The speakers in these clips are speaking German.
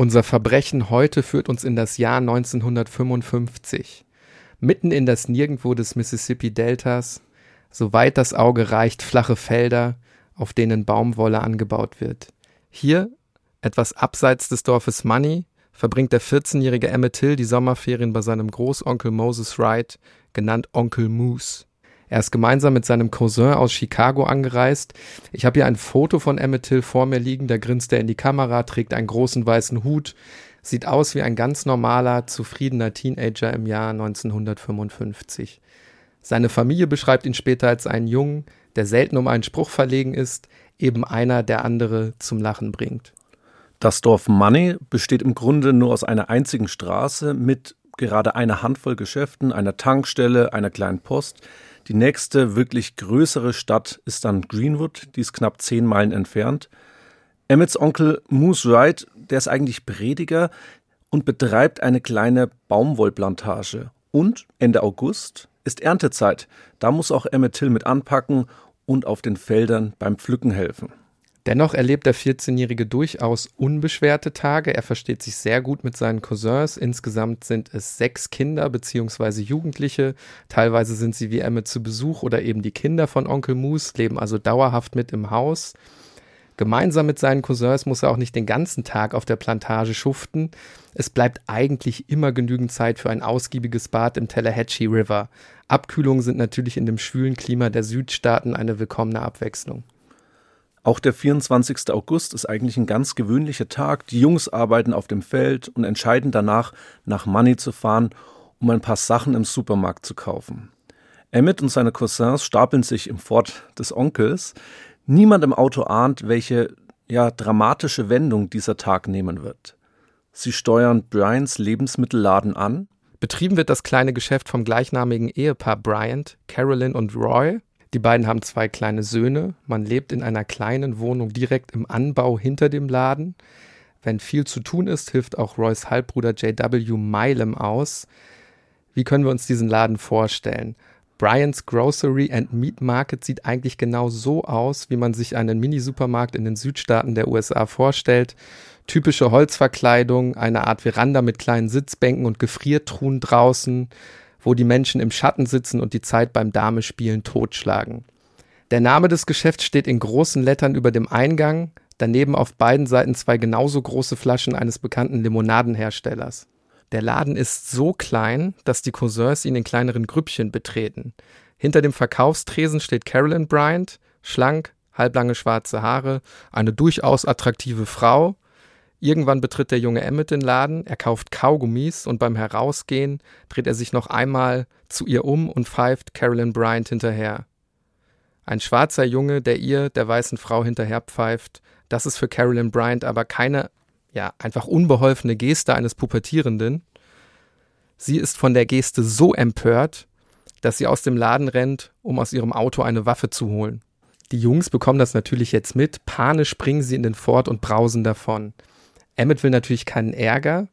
Unser Verbrechen heute führt uns in das Jahr 1955. Mitten in das Nirgendwo des Mississippi-Deltas, soweit das Auge reicht, flache Felder, auf denen Baumwolle angebaut wird. Hier, etwas abseits des Dorfes Money, verbringt der 14-jährige Emmett Till die Sommerferien bei seinem Großonkel Moses Wright, genannt Onkel Moose. Er ist gemeinsam mit seinem Cousin aus Chicago angereist. Ich habe hier ein Foto von Emmett Till vor mir liegen. Da grinst er in die Kamera, trägt einen großen weißen Hut, sieht aus wie ein ganz normaler, zufriedener Teenager im Jahr 1955. Seine Familie beschreibt ihn später als einen Jungen, der selten um einen Spruch verlegen ist, eben einer, der andere zum Lachen bringt. Das Dorf Money besteht im Grunde nur aus einer einzigen Straße mit gerade einer Handvoll Geschäften, einer Tankstelle, einer kleinen Post. Die nächste wirklich größere Stadt ist dann Greenwood, die ist knapp zehn Meilen entfernt. Emmets Onkel Moose Wright, der ist eigentlich Prediger und betreibt eine kleine Baumwollplantage. Und Ende August ist Erntezeit. Da muss auch Emmett Till mit anpacken und auf den Feldern beim Pflücken helfen. Dennoch erlebt der 14-Jährige durchaus unbeschwerte Tage. Er versteht sich sehr gut mit seinen Cousins. Insgesamt sind es sechs Kinder bzw. Jugendliche. Teilweise sind sie wie Emmett zu Besuch oder eben die Kinder von Onkel Moose, leben also dauerhaft mit im Haus. Gemeinsam mit seinen Cousins muss er auch nicht den ganzen Tag auf der Plantage schuften. Es bleibt eigentlich immer genügend Zeit für ein ausgiebiges Bad im Tallahatchie River. Abkühlungen sind natürlich in dem schwülen Klima der Südstaaten eine willkommene Abwechslung. Auch der 24. August ist eigentlich ein ganz gewöhnlicher Tag. Die Jungs arbeiten auf dem Feld und entscheiden danach, nach Money zu fahren, um ein paar Sachen im Supermarkt zu kaufen. Emmett und seine Cousins stapeln sich im Ford des Onkels. Niemand im Auto ahnt, welche ja, dramatische Wendung dieser Tag nehmen wird. Sie steuern Bryants Lebensmittelladen an. Betrieben wird das kleine Geschäft vom gleichnamigen Ehepaar Bryant, Carolyn und Roy. Die beiden haben zwei kleine Söhne. Man lebt in einer kleinen Wohnung direkt im Anbau hinter dem Laden. Wenn viel zu tun ist, hilft auch Roys Halbbruder JW Milam aus. Wie können wir uns diesen Laden vorstellen? Bryant's Grocery and Meat Market sieht eigentlich genau so aus, wie man sich einen Mini-Supermarkt in den Südstaaten der USA vorstellt. Typische Holzverkleidung, eine Art Veranda mit kleinen Sitzbänken und Gefriertruhen draußen, wo die Menschen im Schatten sitzen und die Zeit beim Damespielen totschlagen. Der Name des Geschäfts steht in großen Lettern über dem Eingang, daneben auf beiden Seiten zwei genauso große Flaschen eines bekannten Limonadenherstellers. Der Laden ist so klein, dass die Cousins ihn in kleineren Grüppchen betreten. Hinter dem Verkaufstresen steht Carolyn Bryant, schlank, halblange schwarze Haare, eine durchaus attraktive Frau, Irgendwann betritt der junge Emmett den Laden, er kauft Kaugummis und beim Herausgehen dreht er sich noch einmal zu ihr um und pfeift Carolyn Bryant hinterher. Ein schwarzer Junge, der ihr, der weißen Frau, hinterher pfeift, das ist für Carolyn Bryant aber keine, ja, einfach unbeholfene Geste eines Pubertierenden. Sie ist von der Geste so empört, dass sie aus dem Laden rennt, um aus ihrem Auto eine Waffe zu holen. Die Jungs bekommen das natürlich jetzt mit, panisch springen sie in den Ford und brausen davon. Emmett will natürlich keinen Ärger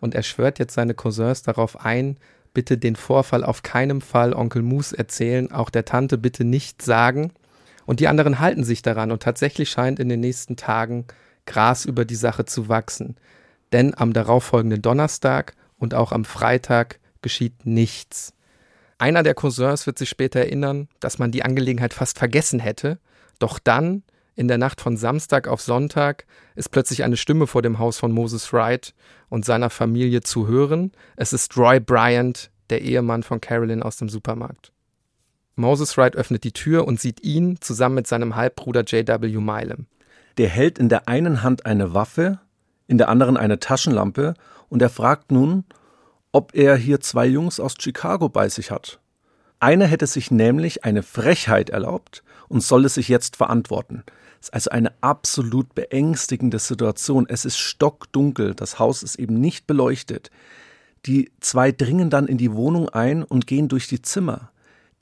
und er schwört jetzt seine Cousins darauf ein, bitte den Vorfall auf keinem Fall Onkel Moose erzählen, auch der Tante bitte nicht sagen. Und die anderen halten sich daran und tatsächlich scheint in den nächsten Tagen Gras über die Sache zu wachsen. Denn am darauffolgenden Donnerstag und auch am Freitag geschieht nichts. Einer der Cousins wird sich später erinnern, dass man die Angelegenheit fast vergessen hätte, doch dann in der Nacht von Samstag auf Sonntag ist plötzlich eine Stimme vor dem Haus von Moses Wright und seiner Familie zu hören. Es ist Roy Bryant, der Ehemann von Carolyn aus dem Supermarkt. Moses Wright öffnet die Tür und sieht ihn zusammen mit seinem Halbbruder J.W. Milam. Der hält in der einen Hand eine Waffe, in der anderen eine Taschenlampe und er fragt nun, ob er hier zwei Jungs aus Chicago bei sich hat. Einer hätte sich nämlich eine Frechheit erlaubt und soll es sich jetzt verantworten. Es ist also eine absolut beängstigende Situation. Es ist stockdunkel, das Haus ist eben nicht beleuchtet. Die zwei dringen dann in die Wohnung ein und gehen durch die Zimmer.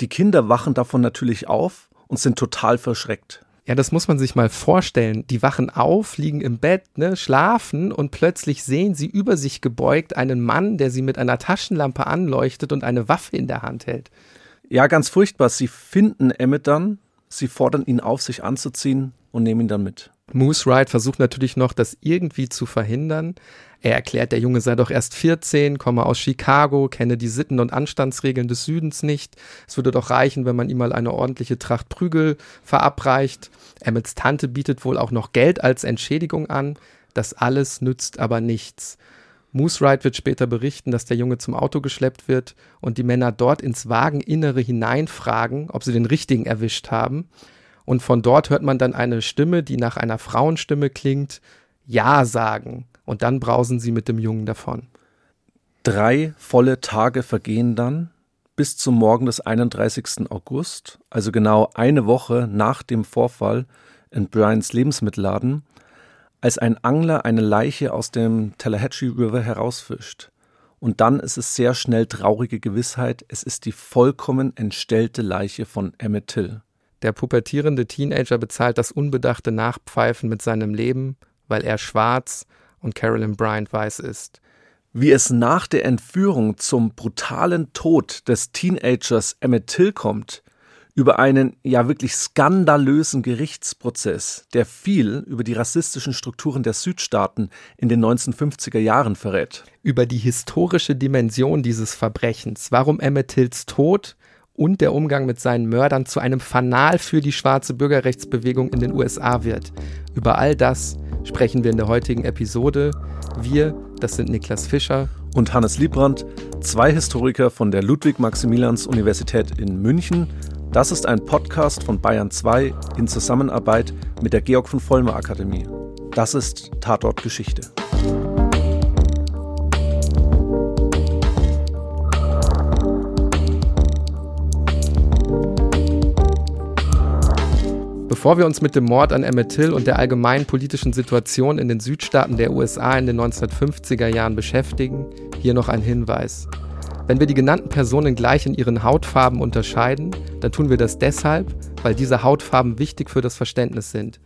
Die Kinder wachen davon natürlich auf und sind total verschreckt. Ja, das muss man sich mal vorstellen. Die wachen auf, liegen im Bett, ne, schlafen und plötzlich sehen sie über sich gebeugt einen Mann, der sie mit einer Taschenlampe anleuchtet und eine Waffe in der Hand hält. Ja, ganz furchtbar. Sie finden Emmett dann, sie fordern ihn auf, sich anzuziehen und nehmen ihn dann mit. Moose Wright versucht natürlich noch, das irgendwie zu verhindern. Er erklärt, der Junge sei doch erst 14, komme aus Chicago, kenne die Sitten und Anstandsregeln des Südens nicht. Es würde doch reichen, wenn man ihm mal eine ordentliche Tracht Prügel verabreicht. Emmets Tante bietet wohl auch noch Geld als Entschädigung an. Das alles nützt aber nichts. Moose Wright wird später berichten, dass der Junge zum Auto geschleppt wird und die Männer dort ins Wageninnere hineinfragen, ob sie den richtigen erwischt haben. Und von dort hört man dann eine Stimme, die nach einer Frauenstimme klingt, Ja sagen. Und dann brausen sie mit dem Jungen davon. Drei volle Tage vergehen dann bis zum Morgen des 31. August, also genau eine Woche nach dem Vorfall in Bryans Lebensmittelladen, als ein Angler eine Leiche aus dem Tallahatchie River herausfischt. Und dann ist es sehr schnell traurige Gewissheit, es ist die vollkommen entstellte Leiche von Emmett Till. Der pubertierende Teenager bezahlt das unbedachte Nachpfeifen mit seinem Leben, weil er schwarz und Carolyn Bryant weiß ist. Wie es nach der Entführung zum brutalen Tod des Teenagers Emmett Till kommt, über einen ja wirklich skandalösen Gerichtsprozess, der viel über die rassistischen Strukturen der Südstaaten in den 1950er Jahren verrät. Über die historische Dimension dieses Verbrechens, warum Emmett Tills Tod und der Umgang mit seinen Mördern zu einem Fanal für die schwarze Bürgerrechtsbewegung in den USA wird. Über all das sprechen wir in der heutigen Episode. Wir, das sind Niklas Fischer und Hannes Liebrandt, zwei Historiker von der Ludwig-Maximilians-Universität in München. Das ist ein Podcast von Bayern 2 in Zusammenarbeit mit der Georg von Vollmer Akademie. Das ist Tatort Geschichte. Bevor wir uns mit dem Mord an Emmett Till und der allgemeinen politischen Situation in den Südstaaten der USA in den 1950er Jahren beschäftigen, hier noch ein Hinweis. Wenn wir die genannten Personen gleich in ihren Hautfarben unterscheiden, dann tun wir das deshalb, weil diese Hautfarben wichtig für das Verständnis sind.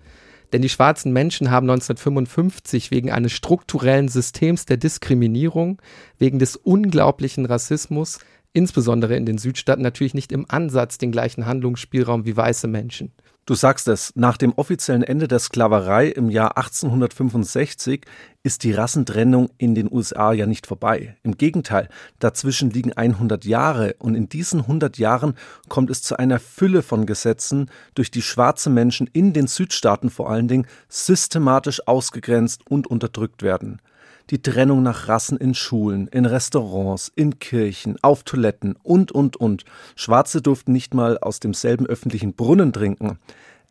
Denn die schwarzen Menschen haben 1955 wegen eines strukturellen Systems der Diskriminierung, wegen des unglaublichen Rassismus, insbesondere in den Südstaaten, natürlich nicht im Ansatz den gleichen Handlungsspielraum wie weiße Menschen. Du sagst es, nach dem offiziellen Ende der Sklaverei im Jahr 1865 ist die Rassentrennung in den USA ja nicht vorbei. Im Gegenteil, dazwischen liegen 100 Jahre und in diesen 100 Jahren kommt es zu einer Fülle von Gesetzen, durch die schwarze Menschen in den Südstaaten vor allen Dingen systematisch ausgegrenzt und unterdrückt werden die Trennung nach Rassen in Schulen, in Restaurants, in Kirchen, auf Toiletten und, und, und. Schwarze durften nicht mal aus demselben öffentlichen Brunnen trinken.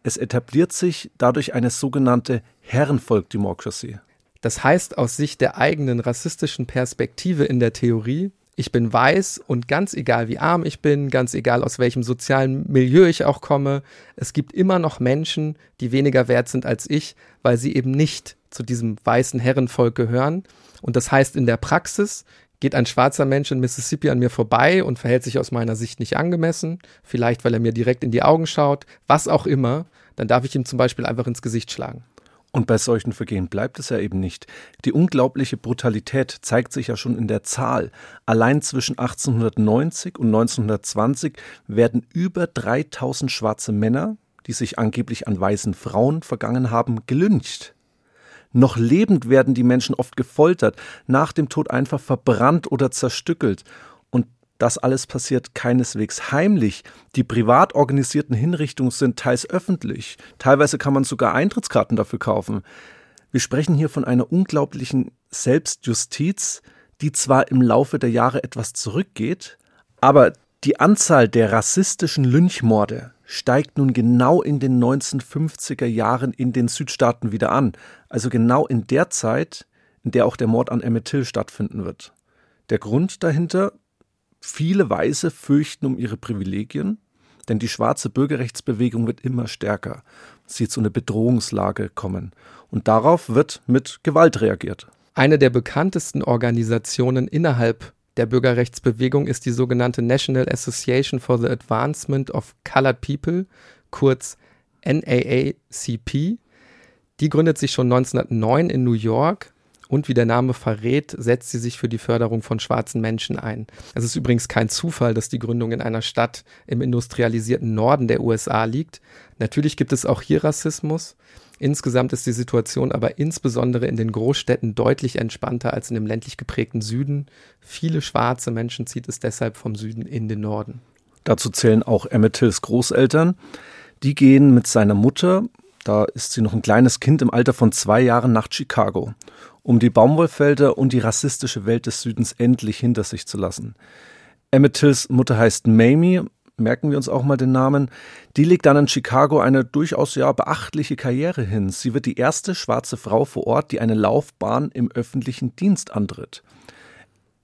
Es etabliert sich dadurch eine sogenannte Herrenvolk-Democracy. Das heißt aus Sicht der eigenen rassistischen Perspektive in der Theorie, ich bin weiß und ganz egal wie arm ich bin, ganz egal aus welchem sozialen Milieu ich auch komme, es gibt immer noch Menschen, die weniger wert sind als ich, weil sie eben nicht zu diesem weißen Herrenvolk gehören. Und das heißt in der Praxis, geht ein schwarzer Mensch in Mississippi an mir vorbei und verhält sich aus meiner Sicht nicht angemessen, vielleicht weil er mir direkt in die Augen schaut, was auch immer, dann darf ich ihm zum Beispiel einfach ins Gesicht schlagen. Und bei solchen Vergehen bleibt es ja eben nicht. Die unglaubliche Brutalität zeigt sich ja schon in der Zahl. Allein zwischen 1890 und 1920 werden über 3000 schwarze Männer, die sich angeblich an weißen Frauen vergangen haben, gelyncht. Noch lebend werden die Menschen oft gefoltert, nach dem Tod einfach verbrannt oder zerstückelt. Das alles passiert keineswegs heimlich. Die privat organisierten Hinrichtungen sind teils öffentlich. Teilweise kann man sogar Eintrittskarten dafür kaufen. Wir sprechen hier von einer unglaublichen Selbstjustiz, die zwar im Laufe der Jahre etwas zurückgeht, aber die Anzahl der rassistischen Lynchmorde steigt nun genau in den 1950er Jahren in den Südstaaten wieder an, also genau in der Zeit, in der auch der Mord an Emmett Till stattfinden wird. Der Grund dahinter, viele Weiße fürchten um ihre Privilegien, denn die schwarze Bürgerrechtsbewegung wird immer stärker. Sie zu einer Bedrohungslage kommen. Und darauf wird mit Gewalt reagiert. Eine der bekanntesten Organisationen innerhalb der Bürgerrechtsbewegung ist die sogenannte National Association for the Advancement of Colored People, kurz NAACP. Die gründet sich schon 1909 in New York und wie der Name verrät, setzt sie sich für die Förderung von schwarzen Menschen ein. Es ist übrigens kein Zufall, dass die Gründung in einer Stadt im industrialisierten Norden der USA liegt. Natürlich gibt es auch hier Rassismus. Insgesamt ist die Situation aber insbesondere in den Großstädten deutlich entspannter als in dem ländlich geprägten Süden. Viele schwarze Menschen zieht es deshalb vom Süden in den Norden. Dazu zählen auch Emmett Hills Großeltern. Die gehen mit seiner Mutter, da ist sie noch ein kleines Kind im Alter von zwei Jahren, nach Chicago um die Baumwollfelder und die rassistische Welt des Südens endlich hinter sich zu lassen. Emmett Tills Mutter heißt Mamie, merken wir uns auch mal den Namen. Die legt dann in Chicago eine durchaus ja beachtliche Karriere hin. Sie wird die erste schwarze Frau vor Ort, die eine Laufbahn im öffentlichen Dienst antritt.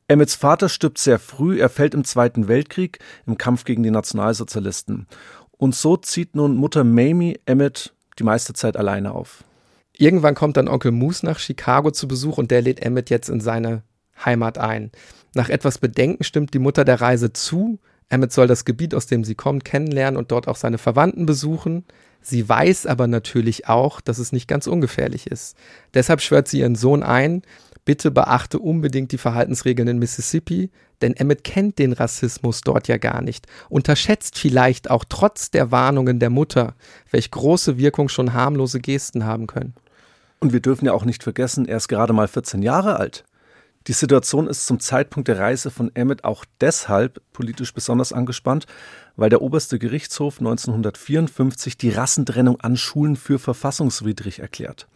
Emmets Vater stirbt sehr früh, er fällt im Zweiten Weltkrieg im Kampf gegen die Nationalsozialisten. Und so zieht nun Mutter Mamie Emmett die meiste Zeit alleine auf. Irgendwann kommt dann Onkel Moose nach Chicago zu Besuch und der lädt Emmett jetzt in seine Heimat ein. Nach etwas Bedenken stimmt die Mutter der Reise zu. Emmett soll das Gebiet, aus dem sie kommt, kennenlernen und dort auch seine Verwandten besuchen. Sie weiß aber natürlich auch, dass es nicht ganz ungefährlich ist. Deshalb schwört sie ihren Sohn ein, bitte beachte unbedingt die Verhaltensregeln in Mississippi, denn Emmett kennt den Rassismus dort ja gar nicht, unterschätzt vielleicht auch trotz der Warnungen der Mutter, welch große Wirkung schon harmlose Gesten haben können. Und wir dürfen ja auch nicht vergessen, er ist gerade mal 14 Jahre alt. Die Situation ist zum Zeitpunkt der Reise von Emmett auch deshalb politisch besonders angespannt, weil der oberste Gerichtshof 1954 die Rassentrennung an Schulen für verfassungswidrig erklärt.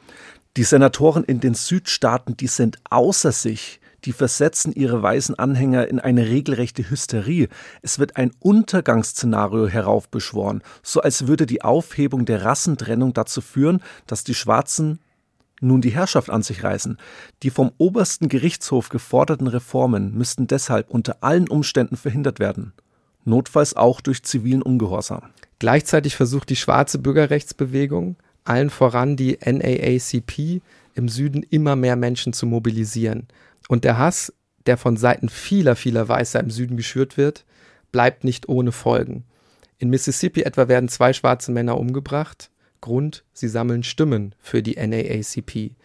Die Senatoren in den Südstaaten, die sind außer sich, die versetzen ihre weißen Anhänger in eine regelrechte Hysterie. Es wird ein Untergangsszenario heraufbeschworen, so als würde die Aufhebung der Rassentrennung dazu führen, dass die Schwarzen nun die Herrschaft an sich reißen. Die vom obersten Gerichtshof geforderten Reformen müssten deshalb unter allen Umständen verhindert werden, notfalls auch durch zivilen Ungehorsam. Gleichzeitig versucht die schwarze Bürgerrechtsbewegung, allen voran die NAACP, im Süden immer mehr Menschen zu mobilisieren. Und der Hass, der von Seiten vieler, vieler Weißer im Süden geschürt wird, bleibt nicht ohne Folgen. In Mississippi etwa werden zwei schwarze Männer umgebracht, Grund, sie sammeln Stimmen für die NAACP.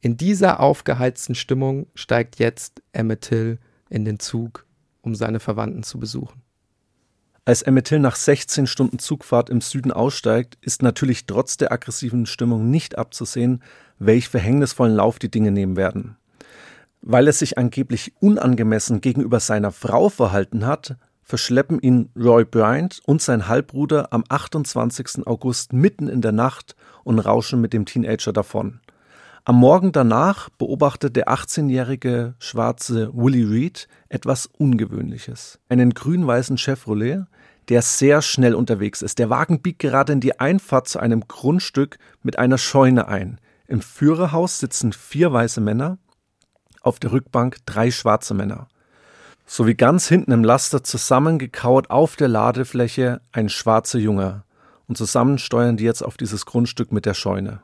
In dieser aufgeheizten Stimmung steigt jetzt Emmett Till in den Zug, um seine Verwandten zu besuchen. Als Emmett Till nach 16 Stunden Zugfahrt im Süden aussteigt, ist natürlich trotz der aggressiven Stimmung nicht abzusehen, welch verhängnisvollen Lauf die Dinge nehmen werden. Weil er sich angeblich unangemessen gegenüber seiner Frau verhalten hat, verschleppen ihn Roy Bryant und sein Halbbruder am 28. August mitten in der Nacht und rauschen mit dem Teenager davon. Am Morgen danach beobachtet der 18-jährige schwarze Willie Reed etwas Ungewöhnliches. Einen grün-weißen Chevrolet, der sehr schnell unterwegs ist. Der Wagen biegt gerade in die Einfahrt zu einem Grundstück mit einer Scheune ein. Im Führerhaus sitzen vier weiße Männer, auf der Rückbank drei schwarze Männer sowie ganz hinten im Laster zusammengekauert auf der Ladefläche ein schwarzer Junge. Und zusammen steuern die jetzt auf dieses Grundstück mit der Scheune.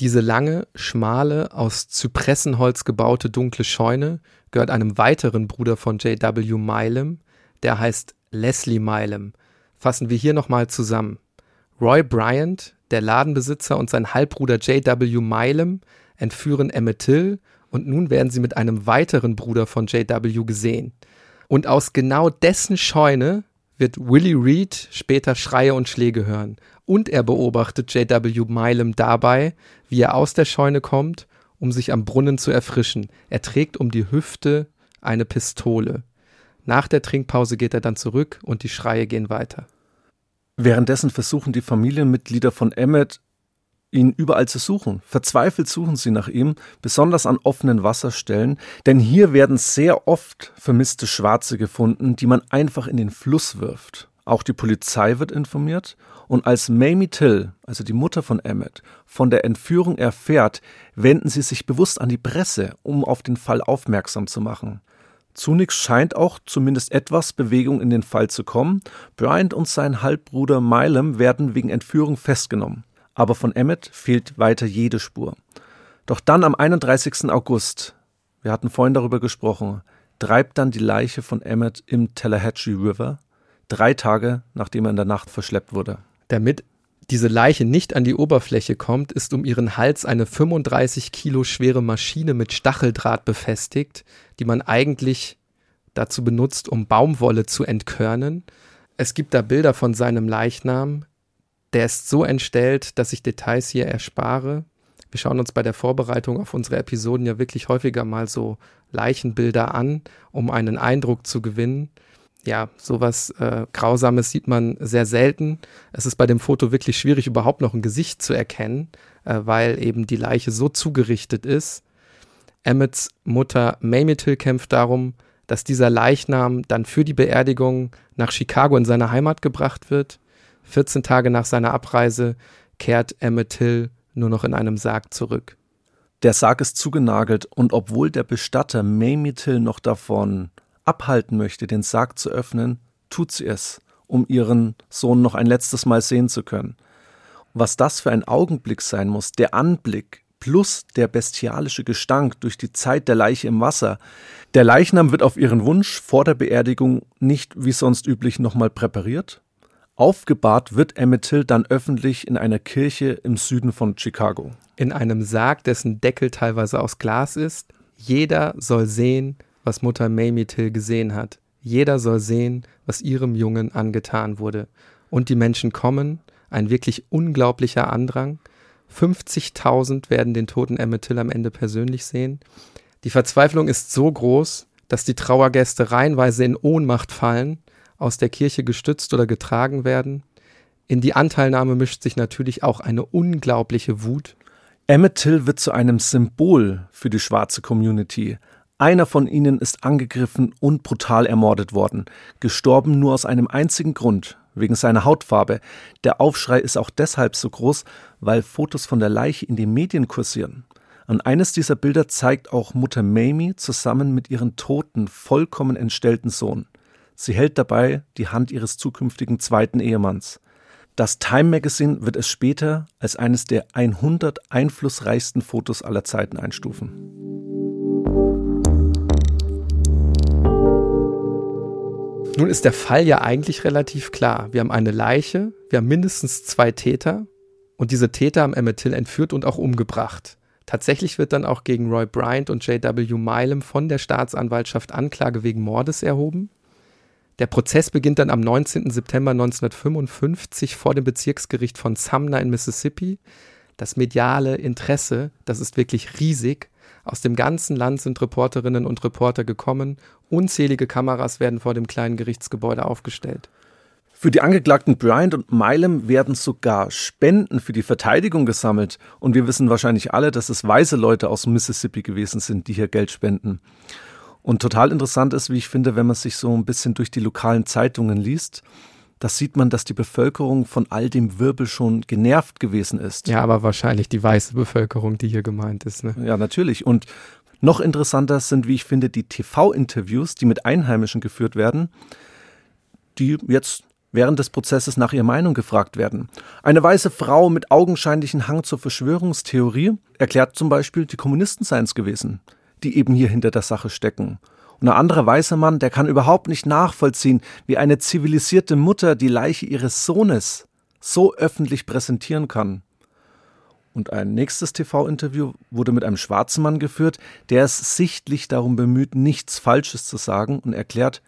Diese lange, schmale, aus Zypressenholz gebaute dunkle Scheune gehört einem weiteren Bruder von J.W. Milam, der heißt Leslie Milam. Fassen wir hier nochmal zusammen. Roy Bryant, der Ladenbesitzer und sein Halbbruder J.W. Milam entführen Emmett Till und nun werden sie mit einem weiteren Bruder von J.W. gesehen. Und aus genau dessen Scheune wird Willie Reed später Schreie und Schläge hören. Und er beobachtet J.W. Milam dabei, wie er aus der Scheune kommt, um sich am Brunnen zu erfrischen. Er trägt um die Hüfte eine Pistole. Nach der Trinkpause geht er dann zurück und die Schreie gehen weiter. Währenddessen versuchen die Familienmitglieder von Emmett ihn überall zu suchen. Verzweifelt suchen sie nach ihm, besonders an offenen Wasserstellen, denn hier werden sehr oft vermisste Schwarze gefunden, die man einfach in den Fluss wirft. Auch die Polizei wird informiert und als Mamie Till, also die Mutter von Emmett, von der Entführung erfährt, wenden sie sich bewusst an die Presse, um auf den Fall aufmerksam zu machen. Zunächst scheint auch zumindest etwas Bewegung in den Fall zu kommen. Bryant und sein Halbbruder Milam werden wegen Entführung festgenommen aber von Emmett fehlt weiter jede Spur. Doch dann am 31. August, wir hatten vorhin darüber gesprochen, treibt dann die Leiche von Emmett im Tallahatchie River, drei Tage nachdem er in der Nacht verschleppt wurde. Damit diese Leiche nicht an die Oberfläche kommt, ist um ihren Hals eine 35 Kilo schwere Maschine mit Stacheldraht befestigt, die man eigentlich dazu benutzt, um Baumwolle zu entkörnen. Es gibt da Bilder von seinem Leichnam. Der ist so entstellt, dass ich Details hier erspare. Wir schauen uns bei der Vorbereitung auf unsere Episoden ja wirklich häufiger mal so Leichenbilder an, um einen Eindruck zu gewinnen ja, sowas äh, Grausames sieht man sehr selten. Es ist bei dem Foto wirklich schwierig, überhaupt noch ein Gesicht zu erkennen, äh, weil eben die Leiche so zugerichtet ist. Emmets Mutter Mamie kämpft darum, dass dieser Leichnam dann für die Beerdigung nach Chicago in seine Heimat gebracht wird. 14 Tage nach seiner Abreise kehrt Emmett Till nur noch in einem Sarg zurück. Der Sarg ist zugenagelt und obwohl der Bestatter Mamie Till noch davon abhalten möchte, den Sarg zu öffnen, tut sie es, um ihren Sohn noch ein letztes Mal sehen zu können. Was das für ein Augenblick sein muss, der Anblick plus der bestialische Gestank durch die Zeit der Leiche im Wasser. Der Leichnam wird auf ihren Wunsch vor der Beerdigung nicht wie sonst üblich nochmal präpariert. Aufgebahrt wird Emmett Till dann öffentlich in einer Kirche im Süden von Chicago. In einem Sarg, dessen Deckel teilweise aus Glas ist. Jeder soll sehen, was Mutter Mamie Till gesehen hat. Jeder soll sehen, was ihrem Jungen angetan wurde. Und die Menschen kommen, ein wirklich unglaublicher Andrang. 50.000 werden den toten Emmett Till am Ende persönlich sehen. Die Verzweiflung ist so groß, dass die Trauergäste reihenweise in Ohnmacht fallen, aus der Kirche gestützt oder getragen werden. In die Anteilnahme mischt sich natürlich auch eine unglaubliche Wut. Emmett Till wird zu einem Symbol für die schwarze Community, einer von ihnen ist angegriffen und brutal ermordet worden, gestorben nur aus einem einzigen Grund, wegen seiner Hautfarbe. Der Aufschrei ist auch deshalb so groß, weil Fotos von der Leiche in den Medien kursieren. An eines dieser Bilder zeigt auch Mutter Mamie zusammen mit ihrem toten, vollkommen entstellten Sohn. Sie hält dabei die Hand ihres zukünftigen zweiten Ehemanns. Das Time Magazine wird es später als eines der 100 einflussreichsten Fotos aller Zeiten einstufen. Nun ist der Fall ja eigentlich relativ klar. Wir haben eine Leiche, wir haben mindestens zwei Täter und diese Täter haben Emmett Till entführt und auch umgebracht. Tatsächlich wird dann auch gegen Roy Bryant und J.W. Milam von der Staatsanwaltschaft Anklage wegen Mordes erhoben. Der Prozess beginnt dann am 19. September 1955 vor dem Bezirksgericht von Sumner in Mississippi. Das mediale Interesse, das ist wirklich riesig. Aus dem ganzen Land sind Reporterinnen und Reporter gekommen. Unzählige Kameras werden vor dem kleinen Gerichtsgebäude aufgestellt. Für die Angeklagten Bryant und Milam werden sogar Spenden für die Verteidigung gesammelt. Und wir wissen wahrscheinlich alle, dass es weise Leute aus Mississippi gewesen sind, die hier Geld spenden. Und total interessant ist, wie ich finde, wenn man sich so ein bisschen durch die lokalen Zeitungen liest, da sieht man, dass die Bevölkerung von all dem Wirbel schon genervt gewesen ist. Ja, aber wahrscheinlich die weiße Bevölkerung, die hier gemeint ist. Ne? Ja, natürlich. Und noch interessanter sind, wie ich finde, die TV-Interviews, die mit Einheimischen geführt werden, die jetzt während des Prozesses nach ihrer Meinung gefragt werden. Eine weiße Frau mit augenscheinlichen Hang zur Verschwörungstheorie erklärt zum Beispiel, die Kommunisten seien es gewesen, die eben hier hinter der Sache stecken. Und ein anderer weißer Mann, der kann überhaupt nicht nachvollziehen, wie eine zivilisierte Mutter die Leiche ihres Sohnes so öffentlich präsentieren kann. Und ein nächstes TV-Interview wurde mit einem schwarzen Mann geführt, der es sichtlich darum bemüht, nichts Falsches zu sagen und erklärt,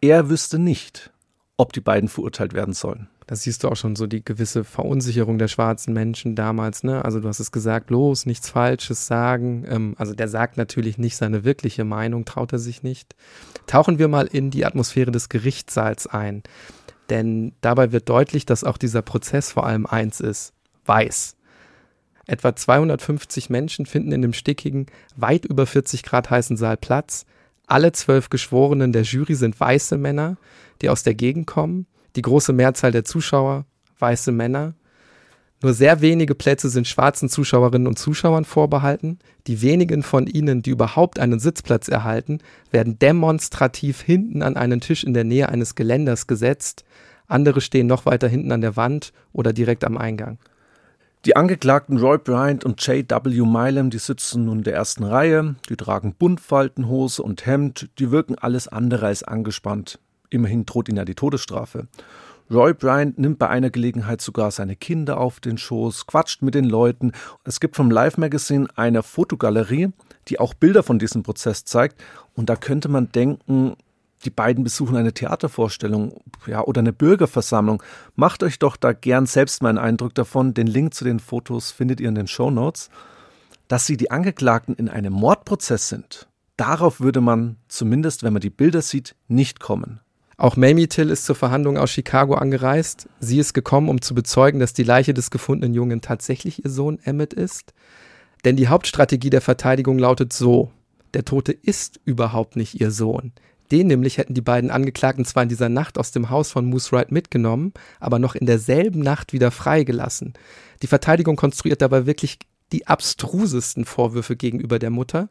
er wüsste nicht, ob die beiden verurteilt werden sollen. Da siehst du auch schon so die gewisse Verunsicherung der schwarzen Menschen damals, ne? Also du hast es gesagt, bloß nichts Falsches sagen. Ähm, also der sagt natürlich nicht seine wirkliche Meinung, traut er sich nicht. Tauchen wir mal in die Atmosphäre des Gerichtssaals ein. Denn dabei wird deutlich, dass auch dieser Prozess vor allem eins ist, weiß. Etwa 250 Menschen finden in dem stickigen, weit über 40 Grad heißen Saal Platz. Alle zwölf Geschworenen der Jury sind weiße Männer, die aus der Gegend kommen die große Mehrzahl der Zuschauer weiße Männer. Nur sehr wenige Plätze sind schwarzen Zuschauerinnen und Zuschauern vorbehalten. Die wenigen von ihnen, die überhaupt einen Sitzplatz erhalten, werden demonstrativ hinten an einen Tisch in der Nähe eines Geländers gesetzt. Andere stehen noch weiter hinten an der Wand oder direkt am Eingang. Die Angeklagten Roy Bryant und J.W. Milam, die sitzen nun in der ersten Reihe, die tragen Buntfaltenhose und Hemd, die wirken alles andere als angespannt. Immerhin droht ihnen ja die Todesstrafe. Roy Bryant nimmt bei einer Gelegenheit sogar seine Kinder auf den Schoß, quatscht mit den Leuten. Es gibt vom Live Magazine eine Fotogalerie, die auch Bilder von diesem Prozess zeigt. Und da könnte man denken, die beiden besuchen eine Theatervorstellung ja, oder eine Bürgerversammlung. Macht euch doch da gern selbst mal einen Eindruck davon. Den Link zu den Fotos findet ihr in den Show Notes. Dass sie die Angeklagten in einem Mordprozess sind, darauf würde man, zumindest wenn man die Bilder sieht, nicht kommen. Auch Mamie Till ist zur Verhandlung aus Chicago angereist. Sie ist gekommen, um zu bezeugen, dass die Leiche des gefundenen Jungen tatsächlich ihr Sohn Emmett ist. Denn die Hauptstrategie der Verteidigung lautet so: Der Tote ist überhaupt nicht ihr Sohn. Den nämlich hätten die beiden Angeklagten zwar in dieser Nacht aus dem Haus von Moose Wright mitgenommen, aber noch in derselben Nacht wieder freigelassen. Die Verteidigung konstruiert dabei wirklich die abstrusesten Vorwürfe gegenüber der Mutter.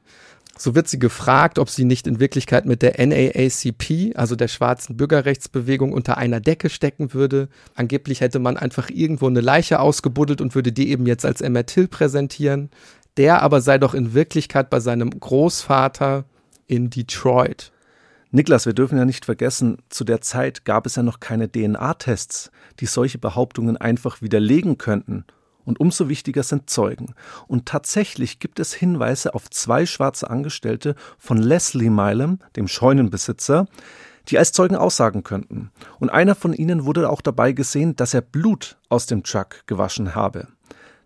So wird sie gefragt, ob sie nicht in Wirklichkeit mit der NAACP, also der schwarzen Bürgerrechtsbewegung, unter einer Decke stecken würde. Angeblich hätte man einfach irgendwo eine Leiche ausgebuddelt und würde die eben jetzt als Emmett Till präsentieren. Der aber sei doch in Wirklichkeit bei seinem Großvater in Detroit. Niklas, wir dürfen ja nicht vergessen, zu der Zeit gab es ja noch keine DNA-Tests, die solche Behauptungen einfach widerlegen könnten. Und umso wichtiger sind Zeugen. Und tatsächlich gibt es Hinweise auf zwei schwarze Angestellte von Leslie Milam, dem Scheunenbesitzer, die als Zeugen aussagen könnten. Und einer von ihnen wurde auch dabei gesehen, dass er Blut aus dem Truck gewaschen habe.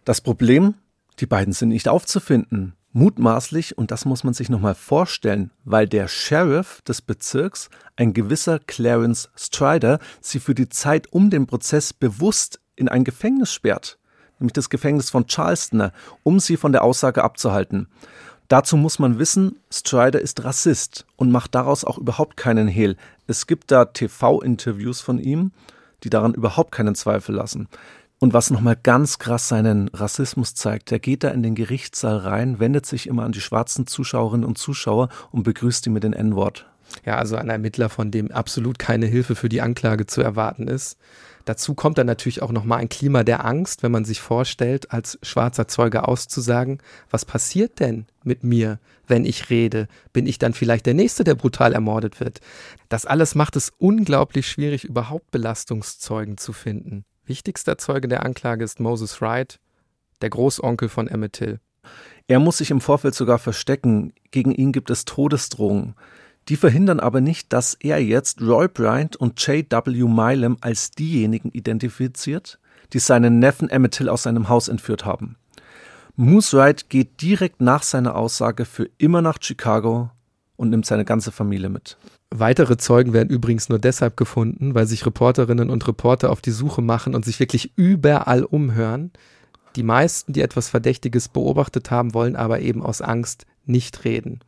Das Problem, die beiden sind nicht aufzufinden. Mutmaßlich, und das muss man sich nochmal vorstellen, weil der Sheriff des Bezirks, ein gewisser Clarence Strider, sie für die Zeit um den Prozess bewusst in ein Gefängnis sperrt, nämlich das Gefängnis von Charleston, um sie von der Aussage abzuhalten. Dazu muss man wissen, Strider ist Rassist und macht daraus auch überhaupt keinen Hehl. Es gibt da TV-Interviews von ihm, die daran überhaupt keinen Zweifel lassen. Und was nochmal ganz krass seinen Rassismus zeigt, der geht da in den Gerichtssaal rein, wendet sich immer an die schwarzen Zuschauerinnen und Zuschauer und begrüßt die mit dem N-Wort. Ja, also ein Ermittler, von dem absolut keine Hilfe für die Anklage zu erwarten ist. Dazu kommt dann natürlich auch nochmal ein Klima der Angst, wenn man sich vorstellt, als schwarzer Zeuge auszusagen, was passiert denn mit mir, wenn ich rede? Bin ich dann vielleicht der Nächste, der brutal ermordet wird? Das alles macht es unglaublich schwierig, überhaupt Belastungszeugen zu finden. Wichtigster Zeuge der Anklage ist Moses Wright, der Großonkel von Emmett Till. Er muss sich im Vorfeld sogar verstecken. Gegen ihn gibt es Todesdrohungen. Die verhindern aber nicht, dass er jetzt Roy Bryant und J.W. Milam als diejenigen identifiziert, die seinen Neffen Emmett Till aus seinem Haus entführt haben. Moose Wright geht direkt nach seiner Aussage für immer nach Chicago und nimmt seine ganze Familie mit. Weitere Zeugen werden übrigens nur deshalb gefunden, weil sich Reporterinnen und Reporter auf die Suche machen und sich wirklich überall umhören. Die meisten, die etwas Verdächtiges beobachtet haben, wollen aber eben aus Angst nicht reden.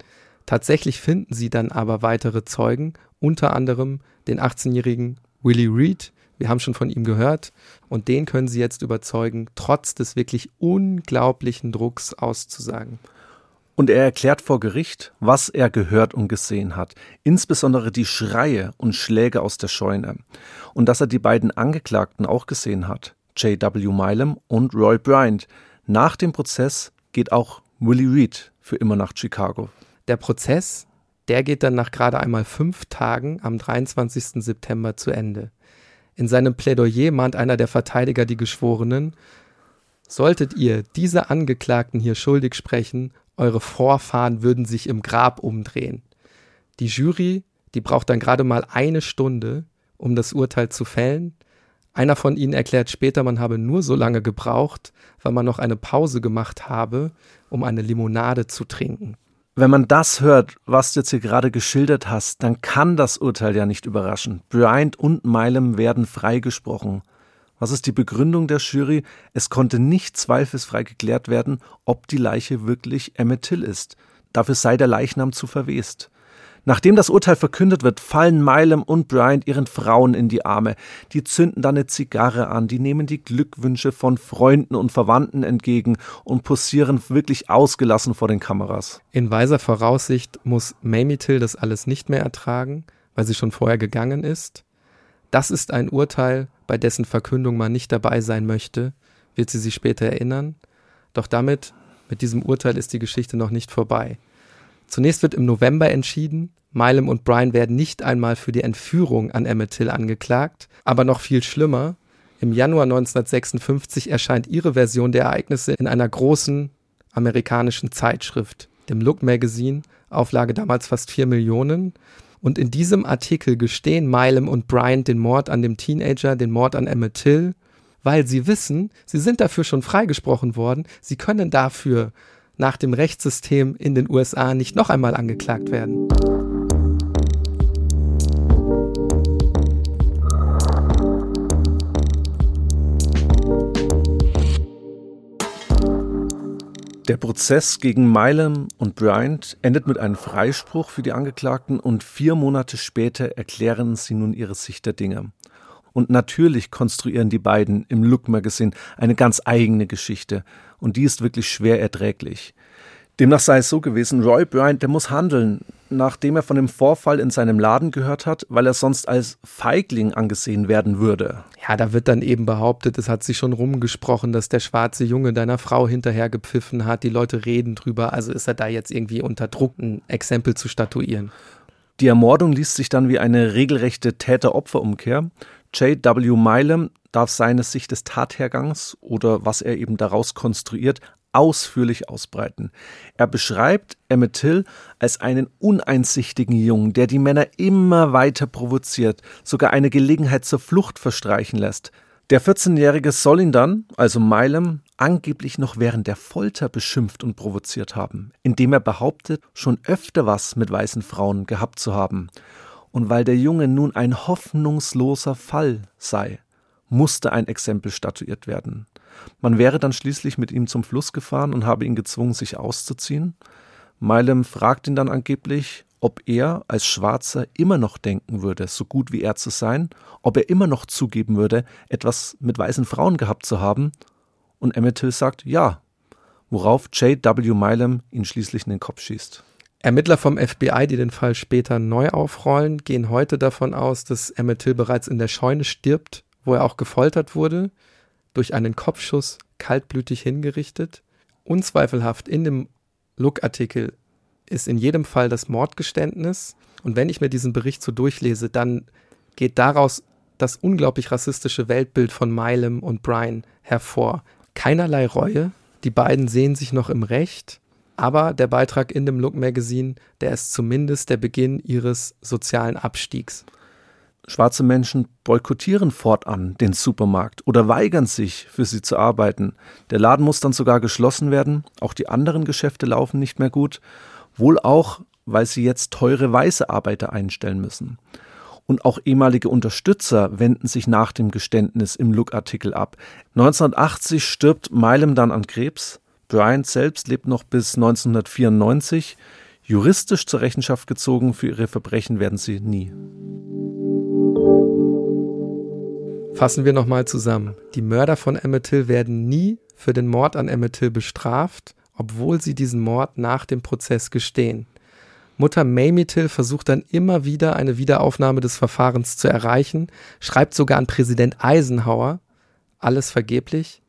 Tatsächlich finden sie dann aber weitere Zeugen, unter anderem den 18-jährigen Willie Reed. Wir haben schon von ihm gehört und den können sie jetzt überzeugen, trotz des wirklich unglaublichen Drucks auszusagen. Und er erklärt vor Gericht, was er gehört und gesehen hat, insbesondere die Schreie und Schläge aus der Scheune. Und dass er die beiden Angeklagten auch gesehen hat, J.W. Milam und Roy Bryant. Nach dem Prozess geht auch Willie Reed für immer nach Chicago. Der Prozess, der geht dann nach gerade einmal fünf Tagen am 23. September zu Ende. In seinem Plädoyer mahnt einer der Verteidiger die Geschworenen, Solltet ihr diese Angeklagten hier schuldig sprechen, eure Vorfahren würden sich im Grab umdrehen. Die Jury, die braucht dann gerade mal eine Stunde, um das Urteil zu fällen. Einer von ihnen erklärt später, man habe nur so lange gebraucht, weil man noch eine Pause gemacht habe, um eine Limonade zu trinken. Wenn man das hört, was du jetzt hier gerade geschildert hast, dann kann das Urteil ja nicht überraschen. Bryant und Milam werden freigesprochen. Was ist die Begründung der Jury? Es konnte nicht zweifelsfrei geklärt werden, ob die Leiche wirklich Emmett Till ist. Dafür sei der Leichnam zu verwest. Nachdem das Urteil verkündet wird, fallen Milam und Bryant ihren Frauen in die Arme. Die zünden dann eine Zigarre an, die nehmen die Glückwünsche von Freunden und Verwandten entgegen und posieren wirklich ausgelassen vor den Kameras. In weiser Voraussicht muss Mamie Till das alles nicht mehr ertragen, weil sie schon vorher gegangen ist. Das ist ein Urteil, bei dessen Verkündung man nicht dabei sein möchte, wird sie sich später erinnern. Doch damit, mit diesem Urteil ist die Geschichte noch nicht vorbei. Zunächst wird im November entschieden, Milam und Brian werden nicht einmal für die Entführung an Emmett Till angeklagt, aber noch viel schlimmer, im Januar 1956 erscheint ihre Version der Ereignisse in einer großen amerikanischen Zeitschrift, dem Look Magazine, Auflage damals fast 4 Millionen. Und in diesem Artikel gestehen Milam und Bryant den Mord an dem Teenager, den Mord an Emmett Till, weil sie wissen, sie sind dafür schon freigesprochen worden, sie können dafür nach dem Rechtssystem in den USA nicht noch einmal angeklagt werden. Der Prozess gegen Milam und Bryant endet mit einem Freispruch für die Angeklagten und vier Monate später erklären sie nun ihre Sicht der Dinge. Und natürlich konstruieren die beiden im Look Magazine eine ganz eigene Geschichte und die ist wirklich schwer erträglich. Demnach sei es so gewesen, Roy Bryant, der muss handeln, nachdem er von dem Vorfall in seinem Laden gehört hat, weil er sonst als Feigling angesehen werden würde. Ja, da wird dann eben behauptet, es hat sich schon rumgesprochen, dass der schwarze Junge deiner Frau hinterher gepfiffen hat, die Leute reden drüber, also ist er da jetzt irgendwie unter Druck, ein Exempel zu statuieren. Die Ermordung liest sich dann wie eine regelrechte Täter-Opfer-Umkehr. J.W. Milam darf seine Sicht des Tathergangs oder was er eben daraus konstruiert ausführlich ausbreiten. Er beschreibt Emmett Till als einen uneinsichtigen Jungen, der die Männer immer weiter provoziert, sogar eine Gelegenheit zur Flucht verstreichen lässt. Der 14-Jährige soll ihn dann, also Milam, angeblich noch während der Folter beschimpft und provoziert haben, indem er behauptet, schon öfter was mit weißen Frauen gehabt zu haben. Und weil der Junge nun ein hoffnungsloser Fall sei, musste ein Exempel statuiert werden. Man wäre dann schließlich mit ihm zum Fluss gefahren und habe ihn gezwungen, sich auszuziehen. Milam fragt ihn dann angeblich, ob er als Schwarzer immer noch denken würde, so gut wie er zu sein, ob er immer noch zugeben würde, etwas mit weißen Frauen gehabt zu haben. Und Emmett Till sagt ja, worauf J.W. Milam ihn schließlich in den Kopf schießt. Ermittler vom FBI, die den Fall später neu aufrollen, gehen heute davon aus, dass Emmett Till bereits in der Scheune stirbt, wo er auch gefoltert wurde durch einen Kopfschuss kaltblütig hingerichtet. Unzweifelhaft in dem Look-Artikel ist in jedem Fall das Mordgeständnis. Und wenn ich mir diesen Bericht so durchlese, dann geht daraus das unglaublich rassistische Weltbild von Milam und Brian hervor. Keinerlei Reue, die beiden sehen sich noch im Recht, aber der Beitrag in dem Look Magazine, der ist zumindest der Beginn ihres sozialen Abstiegs. Schwarze Menschen boykottieren fortan den Supermarkt oder weigern sich, für sie zu arbeiten. Der Laden muss dann sogar geschlossen werden. Auch die anderen Geschäfte laufen nicht mehr gut. Wohl auch, weil sie jetzt teure weiße Arbeiter einstellen müssen. Und auch ehemalige Unterstützer wenden sich nach dem Geständnis im Look-Artikel ab. 1980 stirbt Milam dann an Krebs. Bryant selbst lebt noch bis 1994. Juristisch zur Rechenschaft gezogen für ihre Verbrechen werden sie nie. Fassen wir nochmal zusammen. Die Mörder von Emmett Till werden nie für den Mord an Emmett Till bestraft, obwohl sie diesen Mord nach dem Prozess gestehen. Mutter Mamie Till versucht dann immer wieder eine Wiederaufnahme des Verfahrens zu erreichen, schreibt sogar an Präsident Eisenhower, alles vergeblich.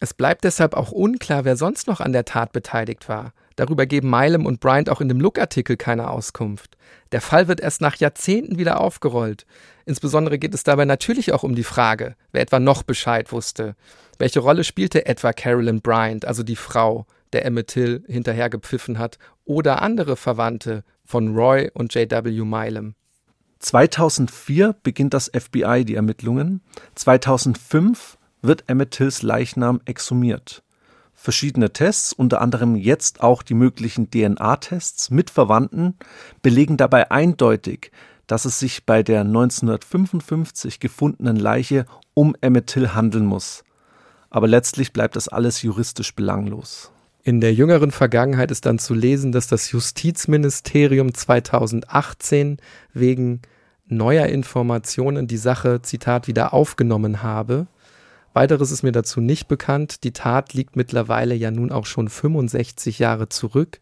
Es bleibt deshalb auch unklar, wer sonst noch an der Tat beteiligt war. Darüber geben Milam und Bryant auch in dem Look-Artikel keine Auskunft. Der Fall wird erst nach Jahrzehnten wieder aufgerollt. Insbesondere geht es dabei natürlich auch um die Frage, wer etwa noch Bescheid wusste. Welche Rolle spielte etwa Carolyn Bryant, also die Frau, der Emmett Till hinterhergepfiffen hat, oder andere Verwandte von Roy und J.W. Milam? 2004 beginnt das FBI die Ermittlungen. 2005 wird Emmett Tills Leichnam exhumiert. Verschiedene Tests, unter anderem jetzt auch die möglichen DNA-Tests mit Verwandten, belegen dabei eindeutig, dass es sich bei der 1955 gefundenen Leiche um Emmett Till handeln muss. Aber letztlich bleibt das alles juristisch belanglos. In der jüngeren Vergangenheit ist dann zu lesen, dass das Justizministerium 2018 wegen neuer Informationen die Sache, Zitat, wieder aufgenommen habe. Weiteres ist mir dazu nicht bekannt. Die Tat liegt mittlerweile ja nun auch schon 65 Jahre zurück.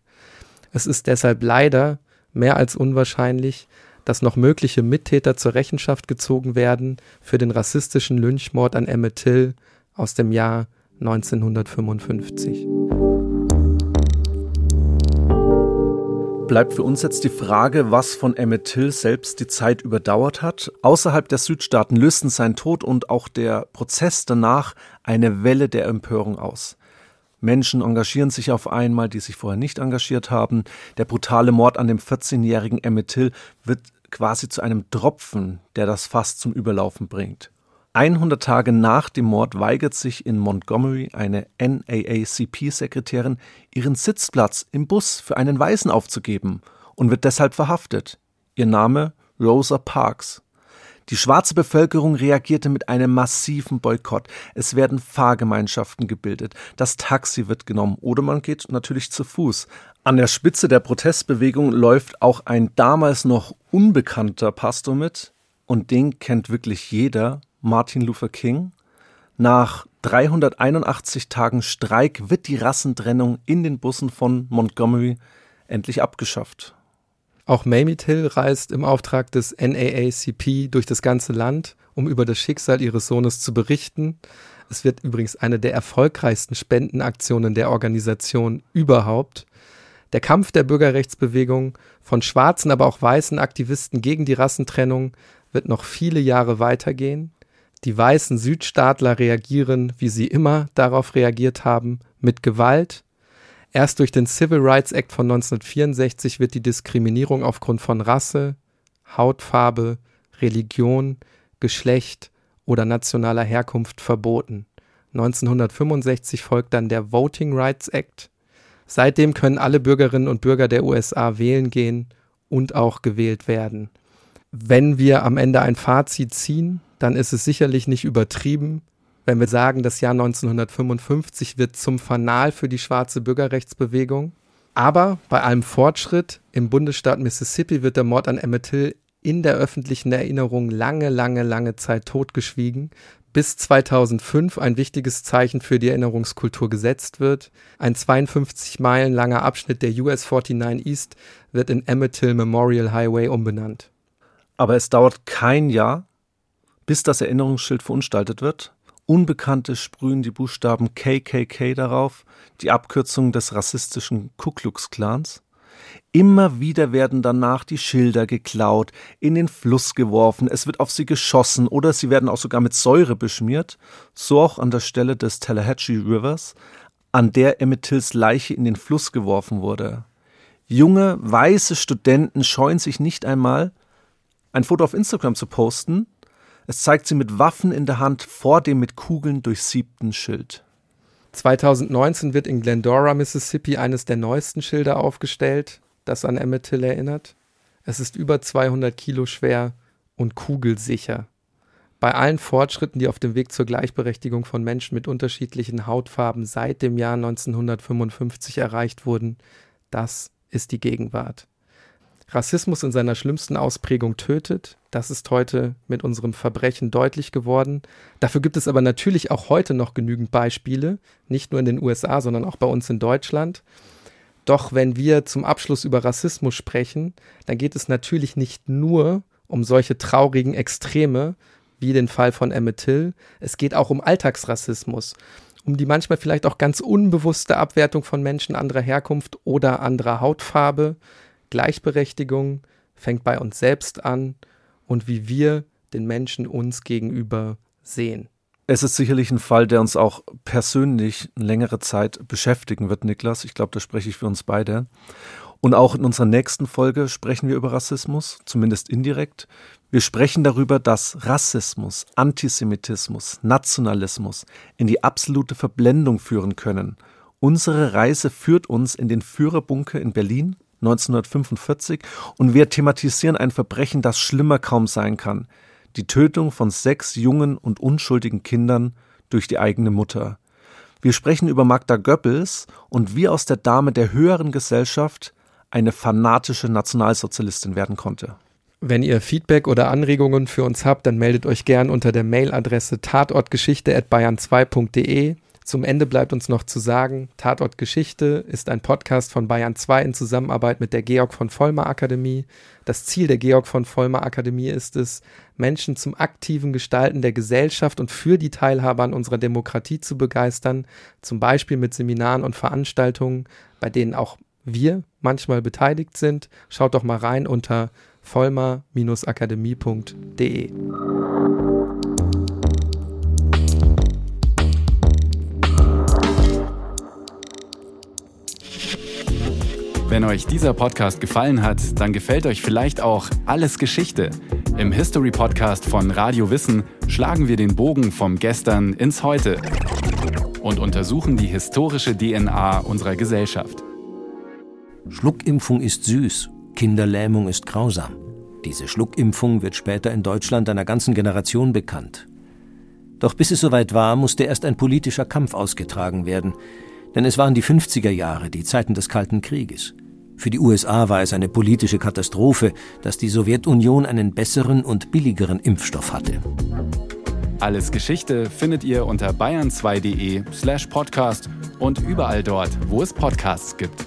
Es ist deshalb leider mehr als unwahrscheinlich, dass noch mögliche Mittäter zur Rechenschaft gezogen werden für den rassistischen Lynchmord an Emmett Till aus dem Jahr 1955. bleibt für uns jetzt die Frage, was von Emmett Till selbst die Zeit überdauert hat. Außerhalb der Südstaaten lösten sein Tod und auch der Prozess danach eine Welle der Empörung aus. Menschen engagieren sich auf einmal, die sich vorher nicht engagiert haben. Der brutale Mord an dem 14-jährigen Emmett Till wird quasi zu einem Tropfen, der das Fass zum Überlaufen bringt. 100 Tage nach dem Mord weigert sich in Montgomery eine NAACP-Sekretärin, ihren Sitzplatz im Bus für einen Weißen aufzugeben und wird deshalb verhaftet. Ihr Name Rosa Parks. Die schwarze Bevölkerung reagierte mit einem massiven Boykott. Es werden Fahrgemeinschaften gebildet, das Taxi wird genommen oder man geht natürlich zu Fuß. An der Spitze der Protestbewegung läuft auch ein damals noch unbekannter Pastor mit und den kennt wirklich jeder, Martin Luther King. Nach 381 Tagen Streik wird die Rassentrennung in den Bussen von Montgomery endlich abgeschafft. Auch Mamie Till reist im Auftrag des NAACP durch das ganze Land, um über das Schicksal ihres Sohnes zu berichten. Es wird übrigens eine der erfolgreichsten Spendenaktionen der Organisation überhaupt. Der Kampf der Bürgerrechtsbewegung von schwarzen, aber auch weißen Aktivisten gegen die Rassentrennung wird noch viele Jahre weitergehen. Die weißen Südstaatler reagieren, wie sie immer darauf reagiert haben, mit Gewalt, Erst durch den Civil Rights Act von 1964 wird die Diskriminierung aufgrund von Rasse, Hautfarbe, Religion, Geschlecht oder nationaler Herkunft verboten. 1965 folgt dann der Voting Rights Act. Seitdem können alle Bürgerinnen und Bürger der USA wählen gehen und auch gewählt werden. Wenn wir am Ende ein Fazit ziehen, dann ist es sicherlich nicht übertrieben, wenn wir sagen, das Jahr 1955 wird zum Fanal für die schwarze Bürgerrechtsbewegung. Aber bei allem Fortschritt im Bundesstaat Mississippi wird der Mord an Emmett Till in der öffentlichen Erinnerung lange, lange, lange Zeit totgeschwiegen, bis 2005 ein wichtiges Zeichen für die Erinnerungskultur gesetzt wird. Ein 52 Meilen langer Abschnitt der US 49 East wird in Emmett Till Memorial Highway umbenannt. Aber es dauert kein Jahr, bis das Erinnerungsschild verunstaltet wird. Unbekannte sprühen die Buchstaben KKK darauf, die Abkürzung des rassistischen Ku Klux Klans. Immer wieder werden danach die Schilder geklaut, in den Fluss geworfen, es wird auf sie geschossen oder sie werden auch sogar mit Säure beschmiert, so auch an der Stelle des Tallahatchie Rivers, an der Emmett Tills Leiche in den Fluss geworfen wurde. Junge, weiße Studenten scheuen sich nicht einmal, ein Foto auf Instagram zu posten, es zeigt sie mit Waffen in der Hand vor dem mit Kugeln durchsiebten Schild. 2019 wird in Glendora, Mississippi, eines der neuesten Schilder aufgestellt, das an Emmett Till erinnert. Es ist über 200 Kilo schwer und kugelsicher. Bei allen Fortschritten, die auf dem Weg zur Gleichberechtigung von Menschen mit unterschiedlichen Hautfarben seit dem Jahr 1955 erreicht wurden, das ist die Gegenwart. Rassismus in seiner schlimmsten Ausprägung tötet. Das ist heute mit unserem Verbrechen deutlich geworden. Dafür gibt es aber natürlich auch heute noch genügend Beispiele, nicht nur in den USA, sondern auch bei uns in Deutschland. Doch wenn wir zum Abschluss über Rassismus sprechen, dann geht es natürlich nicht nur um solche traurigen Extreme wie den Fall von Emmett Till. Es geht auch um Alltagsrassismus, um die manchmal vielleicht auch ganz unbewusste Abwertung von Menschen anderer Herkunft oder anderer Hautfarbe, Gleichberechtigung fängt bei uns selbst an und wie wir den Menschen uns gegenüber sehen. Es ist sicherlich ein Fall, der uns auch persönlich eine längere Zeit beschäftigen wird, Niklas. Ich glaube, da spreche ich für uns beide. Und auch in unserer nächsten Folge sprechen wir über Rassismus, zumindest indirekt. Wir sprechen darüber, dass Rassismus, Antisemitismus, Nationalismus in die absolute Verblendung führen können. Unsere Reise führt uns in den Führerbunker in Berlin 1945 und wir thematisieren ein Verbrechen, das schlimmer kaum sein kann. Die Tötung von sechs jungen und unschuldigen Kindern durch die eigene Mutter. Wir sprechen über Magda Goebbels und wie aus der Dame der höheren Gesellschaft eine fanatische Nationalsozialistin werden konnte. Wenn ihr Feedback oder Anregungen für uns habt, dann meldet euch gern unter der Mailadresse tatortgeschichte@bayern2.de. Zum Ende bleibt uns noch zu sagen, Tatort Geschichte ist ein Podcast von Bayern 2 in Zusammenarbeit mit der Georg von Vollmer Akademie. Das Ziel der Georg von Vollmer Akademie ist es, Menschen zum aktiven Gestalten der Gesellschaft und für die Teilhabe an unserer Demokratie zu begeistern, zum Beispiel mit Seminaren und Veranstaltungen, bei denen auch wir manchmal beteiligt sind. Schaut doch mal rein unter vollmer-akademie.de. Wenn euch dieser Podcast gefallen hat, dann gefällt euch vielleicht auch Alles Geschichte. Im History Podcast von Radio Wissen schlagen wir den Bogen vom Gestern ins Heute und untersuchen die historische DNA unserer Gesellschaft. Schluckimpfung ist süß, Kinderlähmung ist grausam. Diese Schluckimpfung wird später in Deutschland einer ganzen Generation bekannt. Doch bis es soweit war, musste erst ein politischer Kampf ausgetragen werden, denn es waren die 50er Jahre, die Zeiten des Kalten Krieges. Für die USA war es eine politische Katastrophe, dass die Sowjetunion einen besseren und billigeren Impfstoff hatte. Alles Geschichte findet ihr unter bayern2.de slash podcast und überall dort, wo es Podcasts gibt.